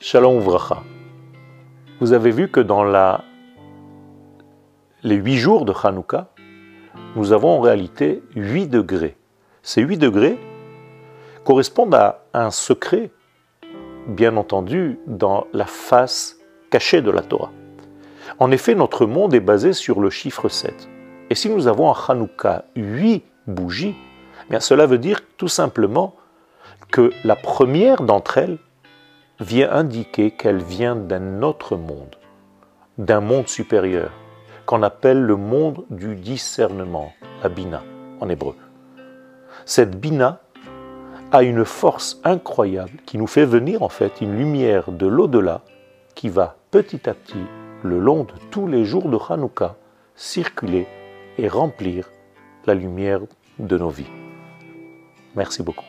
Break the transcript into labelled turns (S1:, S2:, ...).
S1: Shalom Vracha. Vous avez vu que dans les huit jours de Hanouka, nous avons en réalité huit degrés. Ces huit degrés correspondent à un secret, bien entendu, dans la face cachée de la Torah. En effet, notre monde est basé sur le chiffre 7. Et si nous avons en Hanouka huit bougies, eh cela veut dire tout simplement que la première d'entre elles vient indiquer qu'elle vient d'un autre monde, d'un monde supérieur, qu'on appelle le monde du discernement, la bina en hébreu. Cette bina a une force incroyable qui nous fait venir en fait une lumière de l'au-delà qui va petit à petit, le long de tous les jours de Hanouka, circuler et remplir la lumière de nos vies. Merci beaucoup.